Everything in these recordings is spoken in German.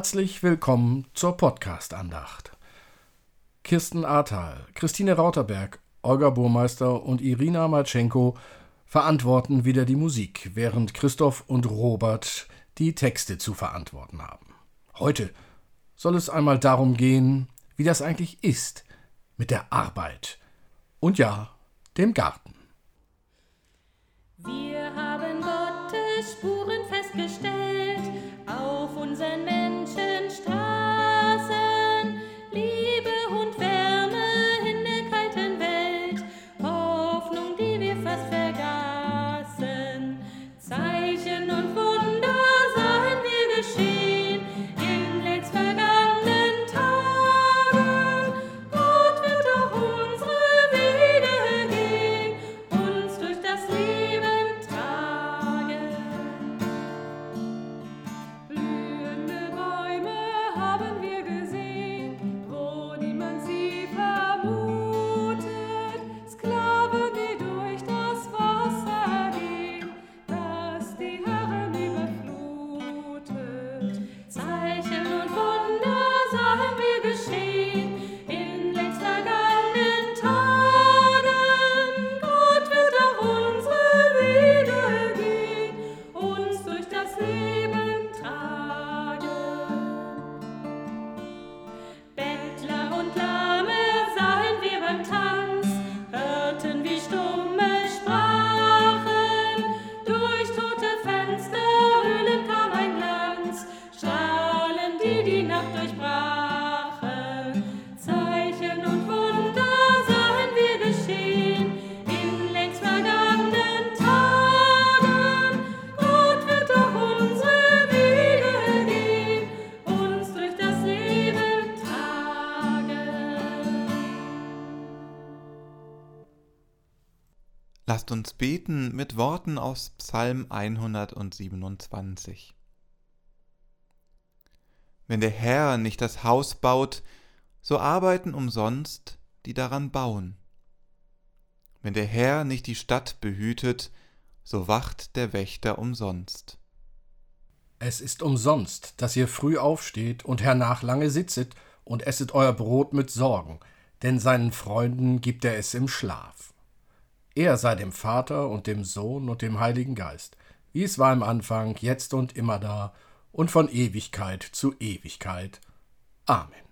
Herzlich willkommen zur Podcast-Andacht. Kirsten Ahrtal, Christine Rauterberg, Olga Burmeister und Irina Matschenko verantworten wieder die Musik, während Christoph und Robert die Texte zu verantworten haben. Heute soll es einmal darum gehen, wie das eigentlich ist mit der Arbeit und ja, dem Garten. Wir haben Gottes Spuren festgestellt Uns beten mit Worten aus Psalm 127. Wenn der Herr nicht das Haus baut, so arbeiten umsonst, die daran bauen. Wenn der Herr nicht die Stadt behütet, so wacht der Wächter umsonst. Es ist umsonst, dass ihr früh aufsteht und hernach lange sitzet und esset euer Brot mit Sorgen, denn seinen Freunden gibt er es im Schlaf. Er sei dem Vater und dem Sohn und dem Heiligen Geist, wie es war im Anfang, jetzt und immer da und von Ewigkeit zu Ewigkeit. Amen.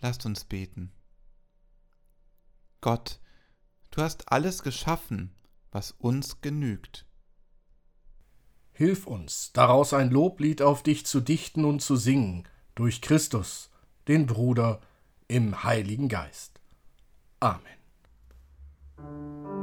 Lasst uns beten. Gott, du hast alles geschaffen, was uns genügt. Hilf uns, daraus ein Loblied auf dich zu dichten und zu singen, durch Christus, den Bruder, im Heiligen Geist. Amen. Wer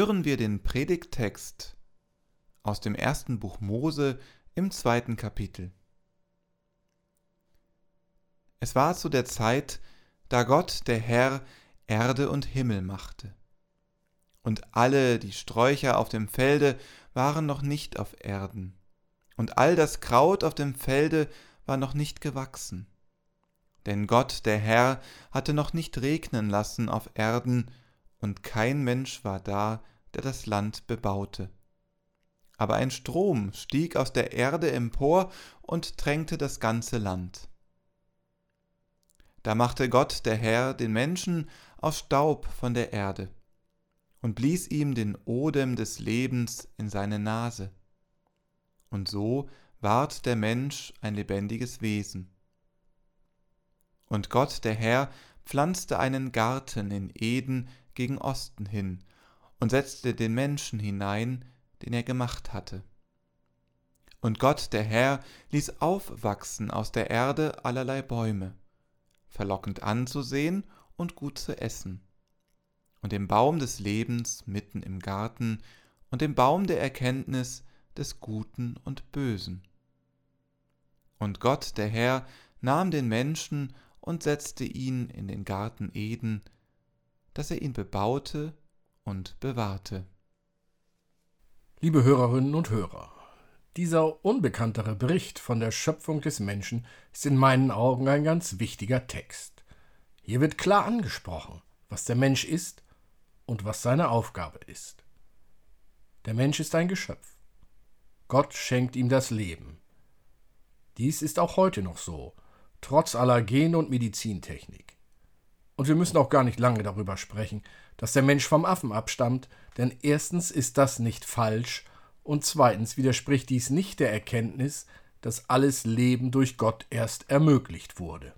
hören wir den Predigttext aus dem ersten Buch Mose im zweiten Kapitel. Es war zu der Zeit, da Gott, der Herr, Erde und Himmel machte. Und alle die Sträucher auf dem Felde waren noch nicht auf Erden, und all das Kraut auf dem Felde war noch nicht gewachsen. Denn Gott, der Herr, hatte noch nicht regnen lassen auf Erden, und kein Mensch war da, der das Land bebaute. Aber ein Strom stieg aus der Erde empor und tränkte das ganze Land. Da machte Gott, der Herr, den Menschen aus Staub von der Erde und blies ihm den Odem des Lebens in seine Nase. Und so ward der Mensch ein lebendiges Wesen. Und Gott, der Herr, pflanzte einen Garten in Eden gegen Osten hin und setzte den Menschen hinein, den er gemacht hatte. Und Gott, der Herr, ließ aufwachsen aus der Erde allerlei Bäume, verlockend anzusehen und gut zu essen, und den Baum des Lebens mitten im Garten und den Baum der Erkenntnis des Guten und Bösen. Und Gott, der Herr, nahm den Menschen und setzte ihn in den Garten Eden, dass er ihn bebaute und bewahrte. Liebe Hörerinnen und Hörer, dieser unbekanntere Bericht von der Schöpfung des Menschen ist in meinen Augen ein ganz wichtiger Text. Hier wird klar angesprochen, was der Mensch ist und was seine Aufgabe ist. Der Mensch ist ein Geschöpf. Gott schenkt ihm das Leben. Dies ist auch heute noch so, trotz aller Gen- und Medizintechnik. Und wir müssen auch gar nicht lange darüber sprechen, dass der Mensch vom Affen abstammt, denn erstens ist das nicht falsch und zweitens widerspricht dies nicht der Erkenntnis, dass alles Leben durch Gott erst ermöglicht wurde.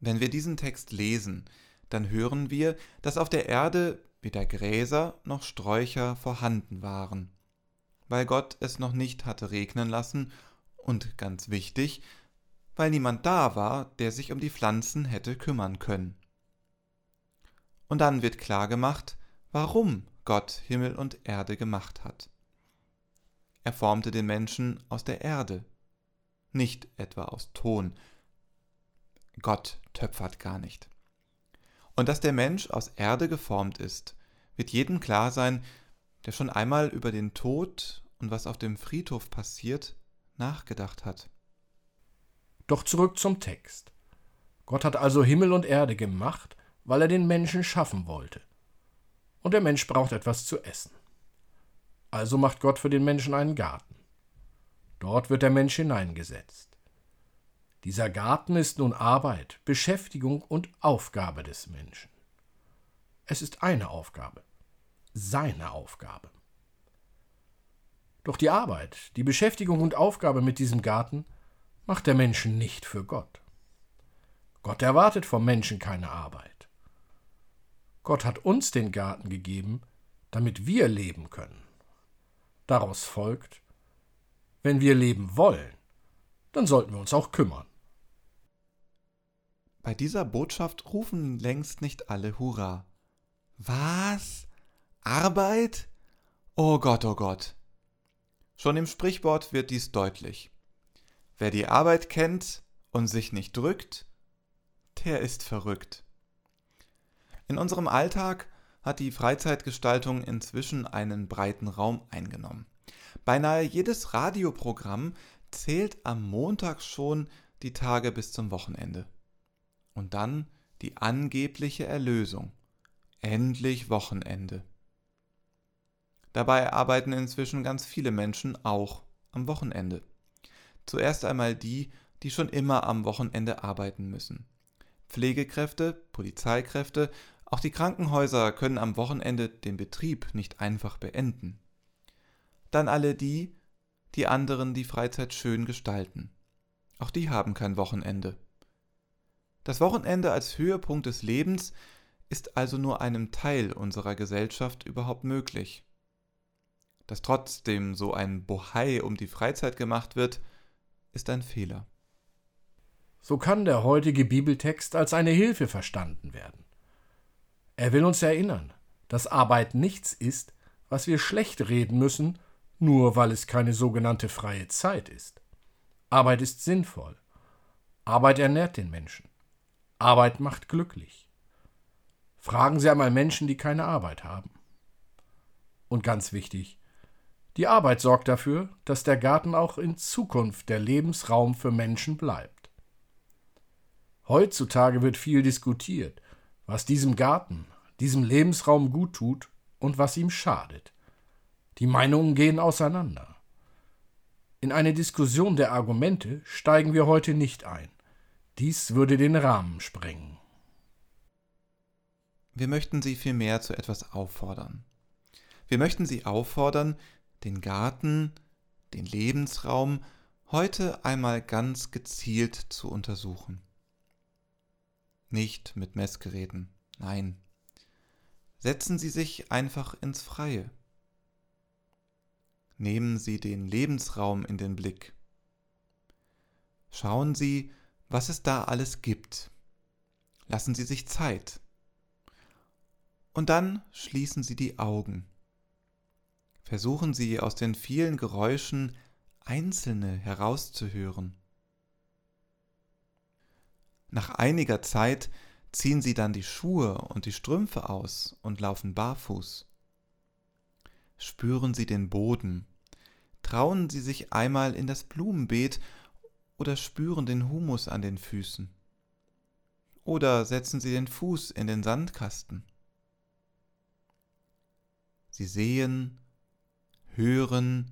Wenn wir diesen Text lesen, dann hören wir, dass auf der Erde weder Gräser noch Sträucher vorhanden waren, weil Gott es noch nicht hatte regnen lassen und ganz wichtig, weil niemand da war, der sich um die Pflanzen hätte kümmern können. Und dann wird klar gemacht, warum Gott Himmel und Erde gemacht hat. Er formte den Menschen aus der Erde, nicht etwa aus Ton. Gott töpfert gar nicht. Und dass der Mensch aus Erde geformt ist, wird jedem klar sein, der schon einmal über den Tod und was auf dem Friedhof passiert, nachgedacht hat. Doch zurück zum Text. Gott hat also Himmel und Erde gemacht, weil er den Menschen schaffen wollte. Und der Mensch braucht etwas zu essen. Also macht Gott für den Menschen einen Garten. Dort wird der Mensch hineingesetzt. Dieser Garten ist nun Arbeit, Beschäftigung und Aufgabe des Menschen. Es ist eine Aufgabe, seine Aufgabe. Doch die Arbeit, die Beschäftigung und Aufgabe mit diesem Garten macht der Mensch nicht für Gott. Gott erwartet vom Menschen keine Arbeit. Gott hat uns den Garten gegeben, damit wir leben können. Daraus folgt, wenn wir leben wollen, dann sollten wir uns auch kümmern. Bei dieser Botschaft rufen längst nicht alle Hurra. Was? Arbeit? Oh Gott, oh Gott. Schon im Sprichwort wird dies deutlich. Wer die Arbeit kennt und sich nicht drückt, der ist verrückt. In unserem Alltag hat die Freizeitgestaltung inzwischen einen breiten Raum eingenommen. Beinahe jedes Radioprogramm zählt am Montag schon die Tage bis zum Wochenende. Und dann die angebliche Erlösung. Endlich Wochenende. Dabei arbeiten inzwischen ganz viele Menschen auch am Wochenende. Zuerst einmal die, die schon immer am Wochenende arbeiten müssen. Pflegekräfte, Polizeikräfte, auch die Krankenhäuser können am Wochenende den Betrieb nicht einfach beenden. Dann alle die, die anderen die Freizeit schön gestalten. Auch die haben kein Wochenende. Das Wochenende als Höhepunkt des Lebens ist also nur einem Teil unserer Gesellschaft überhaupt möglich. Dass trotzdem so ein Bohai um die Freizeit gemacht wird, ist ein Fehler. So kann der heutige Bibeltext als eine Hilfe verstanden werden. Er will uns erinnern, dass Arbeit nichts ist, was wir schlecht reden müssen, nur weil es keine sogenannte freie Zeit ist. Arbeit ist sinnvoll. Arbeit ernährt den Menschen. Arbeit macht glücklich. Fragen Sie einmal Menschen, die keine Arbeit haben. Und ganz wichtig, die Arbeit sorgt dafür, dass der Garten auch in Zukunft der Lebensraum für Menschen bleibt. Heutzutage wird viel diskutiert, was diesem Garten, diesem Lebensraum gut tut und was ihm schadet. Die Meinungen gehen auseinander. In eine Diskussion der Argumente steigen wir heute nicht ein. Dies würde den Rahmen sprengen. Wir möchten Sie vielmehr zu etwas auffordern. Wir möchten Sie auffordern, den Garten, den Lebensraum heute einmal ganz gezielt zu untersuchen. Nicht mit Messgeräten, nein. Setzen Sie sich einfach ins Freie. Nehmen Sie den Lebensraum in den Blick. Schauen Sie, was es da alles gibt. Lassen Sie sich Zeit. Und dann schließen Sie die Augen. Versuchen Sie aus den vielen Geräuschen einzelne herauszuhören. Nach einiger Zeit ziehen Sie dann die Schuhe und die Strümpfe aus und laufen barfuß. Spüren Sie den Boden. Trauen Sie sich einmal in das Blumenbeet oder spüren den Humus an den Füßen. Oder setzen Sie den Fuß in den Sandkasten. Sie sehen, hören,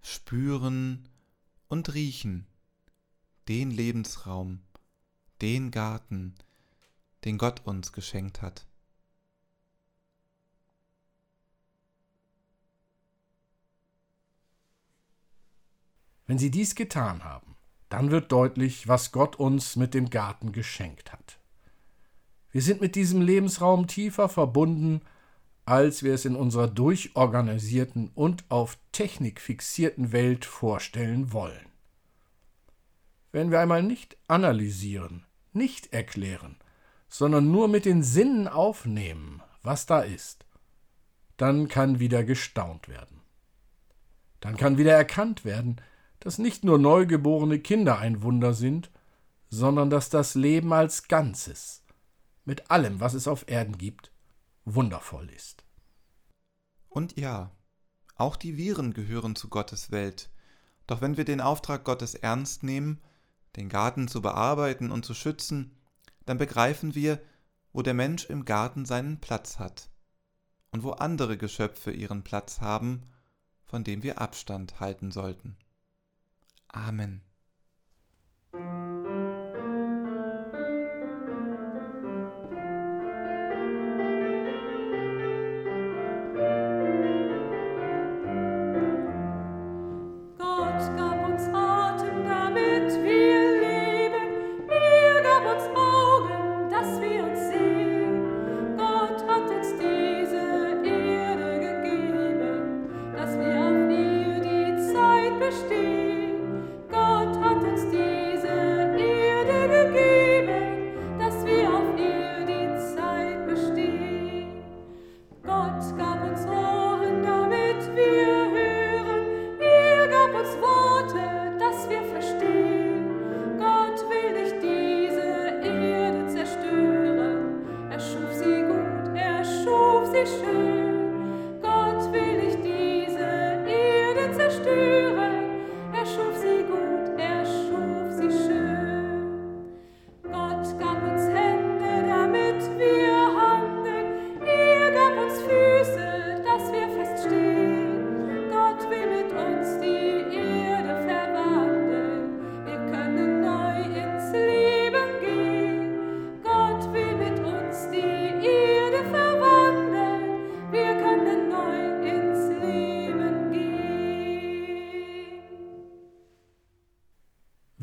spüren und riechen den Lebensraum, den Garten, den Gott uns geschenkt hat. Wenn Sie dies getan haben, dann wird deutlich, was Gott uns mit dem Garten geschenkt hat. Wir sind mit diesem Lebensraum tiefer verbunden, als wir es in unserer durchorganisierten und auf Technik fixierten Welt vorstellen wollen. Wenn wir einmal nicht analysieren, nicht erklären, sondern nur mit den Sinnen aufnehmen, was da ist, dann kann wieder gestaunt werden. Dann kann wieder erkannt werden, dass nicht nur neugeborene Kinder ein Wunder sind, sondern dass das Leben als Ganzes, mit allem, was es auf Erden gibt, wundervoll ist. Und ja, auch die Viren gehören zu Gottes Welt. Doch wenn wir den Auftrag Gottes ernst nehmen, den Garten zu bearbeiten und zu schützen, dann begreifen wir, wo der Mensch im Garten seinen Platz hat und wo andere Geschöpfe ihren Platz haben, von dem wir Abstand halten sollten. Amen.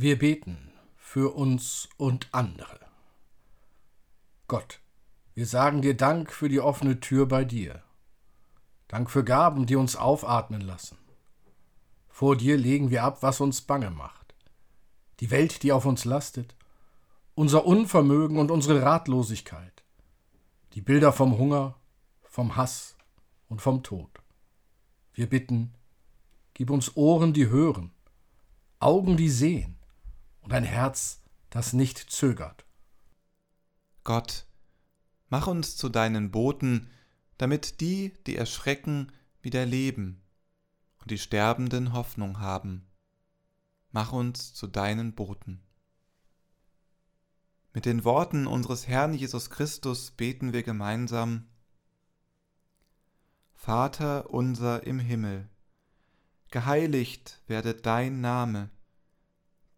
Wir beten für uns und andere. Gott, wir sagen dir Dank für die offene Tür bei dir. Dank für Gaben, die uns aufatmen lassen. Vor dir legen wir ab, was uns bange macht. Die Welt, die auf uns lastet, unser Unvermögen und unsere Ratlosigkeit. Die Bilder vom Hunger, vom Hass und vom Tod. Wir bitten, gib uns Ohren, die hören, Augen, die sehen und ein Herz, das nicht zögert. Gott, mach uns zu deinen Boten, damit die, die erschrecken, wieder leben und die Sterbenden Hoffnung haben. Mach uns zu deinen Boten. Mit den Worten unseres Herrn Jesus Christus beten wir gemeinsam Vater unser im Himmel, geheiligt werde dein Name,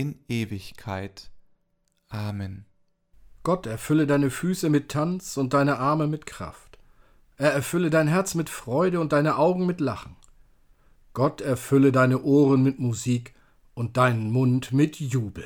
in Ewigkeit. Amen. Gott erfülle deine Füße mit Tanz und deine Arme mit Kraft. Er erfülle dein Herz mit Freude und deine Augen mit Lachen. Gott erfülle deine Ohren mit Musik und deinen Mund mit Jubel.